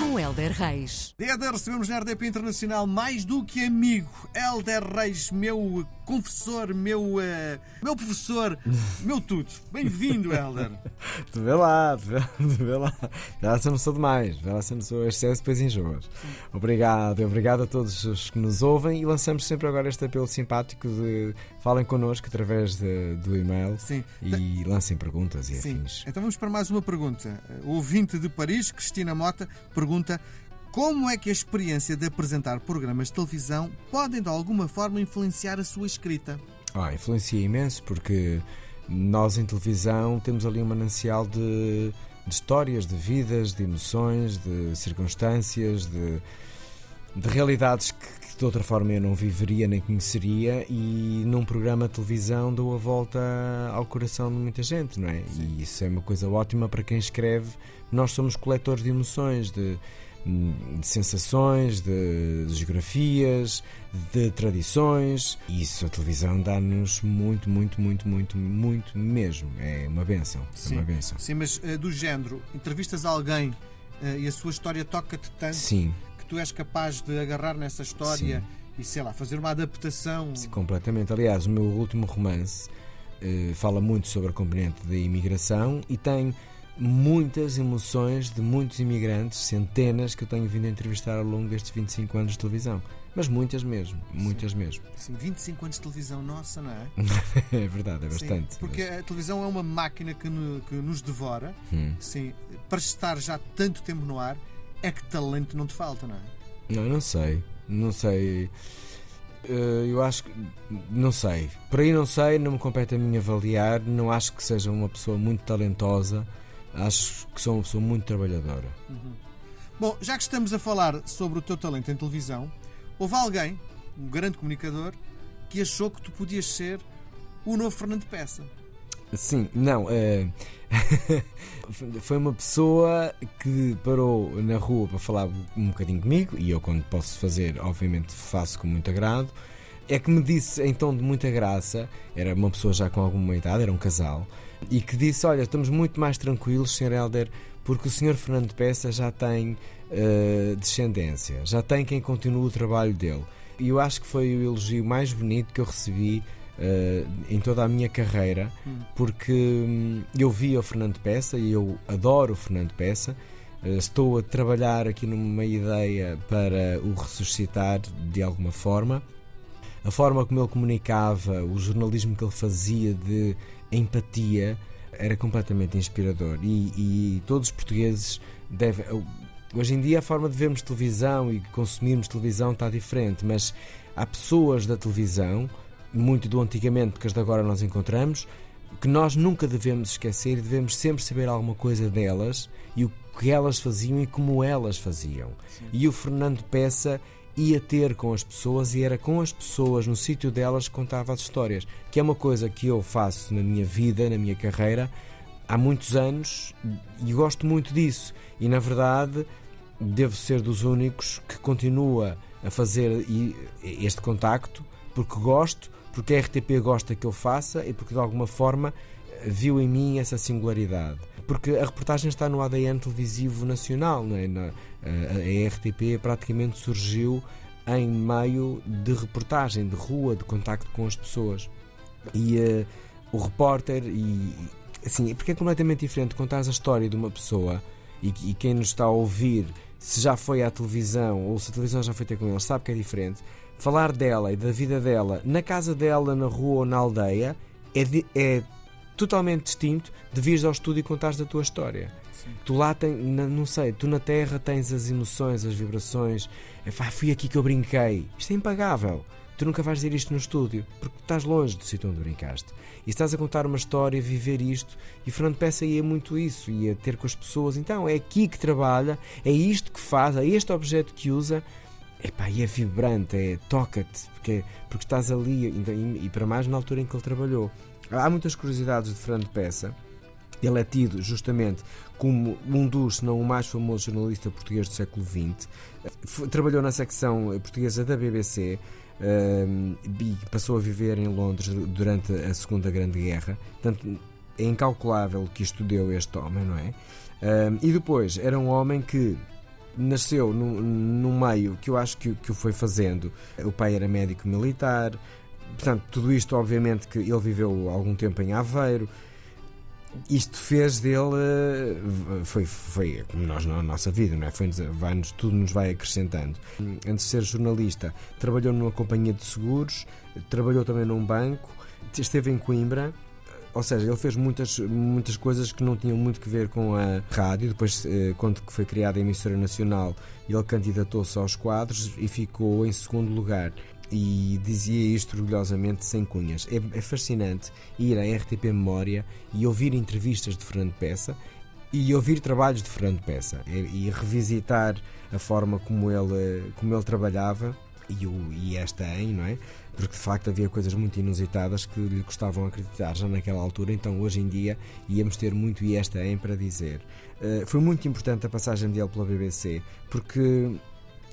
Com Helder Reis. Helder, recebemos na RDP Internacional mais do que amigo. Helder Reis, meu confessor, meu, uh, meu professor, meu tudo. Bem-vindo, Helder. Tu vê lá, tu vê, tu vê lá. Já se não sou demais, já se não sou excesso, depois enjoas. Obrigado, obrigado a todos os que nos ouvem e lançamos sempre agora este apelo simpático de falem connosco através de, do e-mail Sim. e lancem perguntas e Sim. afins. Então vamos para mais uma pergunta. O ouvinte de Paris, Cristina Mota, pergunta como é que a experiência de apresentar programas de televisão podem de alguma forma influenciar a sua escrita? Ah, influencia imenso porque nós em televisão temos ali um manancial de, de histórias, de vidas, de emoções, de circunstâncias, de, de realidades que, que de outra forma eu não viveria nem conheceria e num programa de televisão dou a volta ao coração de muita gente, não é? E isso é uma coisa ótima para quem escreve. Nós somos coletores de emoções, de, de sensações, de, de geografias, de tradições. E isso a televisão dá-nos muito, muito, muito, muito, muito mesmo. É uma benção. É uma benção. Sim, mas eh, do género, entrevistas alguém eh, e a sua história toca-te tanto Sim, tu és capaz de agarrar nessa história e, sei lá, fazer uma adaptação. sim, completamente. Aliás, o meu último romance eh, fala muito sobre a componente da imigração e tem muitas emoções de muitos imigrantes, centenas que eu tenho vindo a entrevistar ao longo destes 25 anos de televisão. Mas muitas mesmo, muitas mesmo. Sim, 25 anos de televisão, nossa, não é? É verdade, é Sim, bastante. porque a televisão é uma máquina que, no- que nos devora. Hum. Sim, para estar já tanto tempo no ar, é que talento não te falta, não é? Não, não sei. Não sei. Eh, Eu acho que. Não sei. Por aí não sei, não me compete a mim avaliar. Não acho que seja uma pessoa muito talentosa. Acho que sou uma pessoa muito trabalhadora. Bom, já que estamos a falar sobre o teu talento em televisão, houve alguém, um grande comunicador, que achou que tu podias ser o novo Fernando Peça. Sim, não. eh, Foi uma pessoa que parou na rua para falar um bocadinho comigo, e eu, quando posso fazer, obviamente faço com muito agrado. É que me disse em tom de muita graça, era uma pessoa já com alguma idade, era um casal, e que disse: Olha, estamos muito mais tranquilos, Sr. Helder, porque o Sr. Fernando Peça já tem eh, descendência, já tem quem continue o trabalho dele. E eu acho que foi o elogio mais bonito que eu recebi eh, em toda a minha carreira, porque hum, eu vi o Fernando Peça e eu adoro o Fernando Peça. Eh, estou a trabalhar aqui numa ideia para o ressuscitar de alguma forma. A forma como ele comunicava, o jornalismo que ele fazia de empatia era completamente inspirador. E, e todos os portugueses devem. Hoje em dia a forma de vermos televisão e consumirmos televisão está diferente, mas há pessoas da televisão, muito do antigamente que as de agora nós encontramos, que nós nunca devemos esquecer e devemos sempre saber alguma coisa delas e o que elas faziam e como elas faziam. E o Fernando Peça ia ter com as pessoas e era com as pessoas no sítio delas que contava as histórias, que é uma coisa que eu faço na minha vida, na minha carreira, há muitos anos e gosto muito disso. E na verdade, devo ser dos únicos que continua a fazer este contacto porque gosto, porque a RTP gosta que eu faça e porque de alguma forma viu em mim essa singularidade. Porque a reportagem está no ADN televisivo nacional, não é? A, RTP praticamente surgiu em meio de reportagem, de rua, de contacto com as pessoas. E eh, o repórter, e assim, porque é completamente diferente contar a história de uma pessoa e, e quem nos está a ouvir, se já foi à televisão ou se a televisão já foi ter com eles, sabe que é diferente. Falar dela e da vida dela na casa dela, na rua ou na aldeia é, di- é totalmente distinto de vires ao estúdio e contares a tua história. Tu lá tem, não sei, tu na terra tens as emoções, as vibrações. Fui aqui que eu brinquei. Isto é impagável. Tu nunca vais dizer isto no estúdio, porque estás longe do sítio onde brincaste. E estás a contar uma história, viver isto. E Fernando Peça ia muito isso, ia ter com as pessoas. Então é aqui que trabalha, é isto que faz, é este objeto que usa. Epá, e é vibrante, é toca-te, porque, porque estás ali, e, para mais na altura em que ele trabalhou. Há muitas curiosidades de Fernando Peça. Ele é tido justamente como um dos, se não o mais famoso jornalista português do século XX. Trabalhou na secção portuguesa da BBC. E passou a viver em Londres durante a Segunda Grande Guerra. Portanto, é incalculável que isto deu este homem, não é? E depois, era um homem que nasceu num, num meio que eu acho que, que o foi fazendo. O pai era médico militar, portanto, tudo isto, obviamente, que ele viveu algum tempo em Aveiro. Isto fez dele, foi, foi como nós na nossa vida, não é? Foi, vai -nos, tudo nos vai acrescentando. Antes de ser jornalista, trabalhou numa companhia de seguros, trabalhou também num banco, esteve em Coimbra, ou seja, ele fez muitas, muitas coisas que não tinham muito que ver com a rádio. Depois, eh, quando foi criada a emissora nacional, ele candidatou-se aos quadros e ficou em segundo lugar. E dizia isto orgulhosamente, sem cunhas. É, é fascinante ir à RTP Memória e ouvir entrevistas de Fernando Peça e ouvir trabalhos de Fernando Peça e, e revisitar a forma como ele, como ele trabalhava e, o, e esta em, não é? Porque de facto havia coisas muito inusitadas que lhe custavam acreditar já naquela altura, então hoje em dia íamos ter muito e esta em para dizer. Uh, foi muito importante a passagem dele pela BBC, porque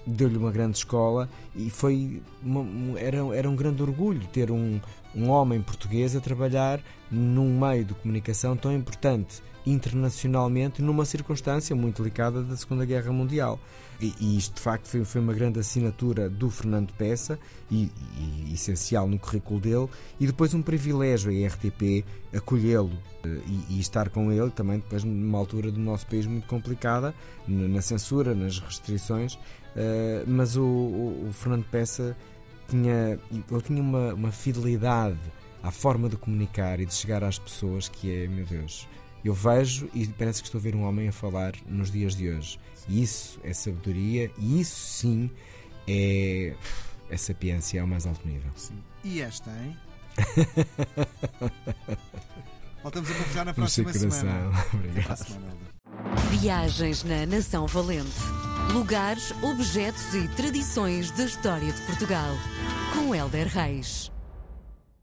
deu-lhe uma grande escola e foi uma, era, era um grande orgulho ter um, um homem português a trabalhar num meio de comunicação tão importante internacionalmente numa circunstância muito delicada da Segunda Guerra Mundial. E, e isto de facto foi, foi, uma grande assinatura do Fernando Peça e, e, essencial no currículo dele, e depois um privilégio a RTP acolhê-lo eh, e, estar com ele também depois numa altura do nosso país muito complicada, na censura, nas restrições, uh, mas o, o, o, Fernando Peça tinha, ele tinha uma, uma fidelidade à forma de comunicar e de chegar às pessoas que é, meu Deus, eu vejo e parece que estou a ver um homem a falar nos dias de hoje. E isso é sabedoria e isso sim é, é sapiência ao mais alto nível. Sim. E esta, hein? Voltamos a conversar na próxima semana. Obrigado. Viagens na Nação Valente. Lugares, objetos e tradições da história de Portugal. Com Helder Reis.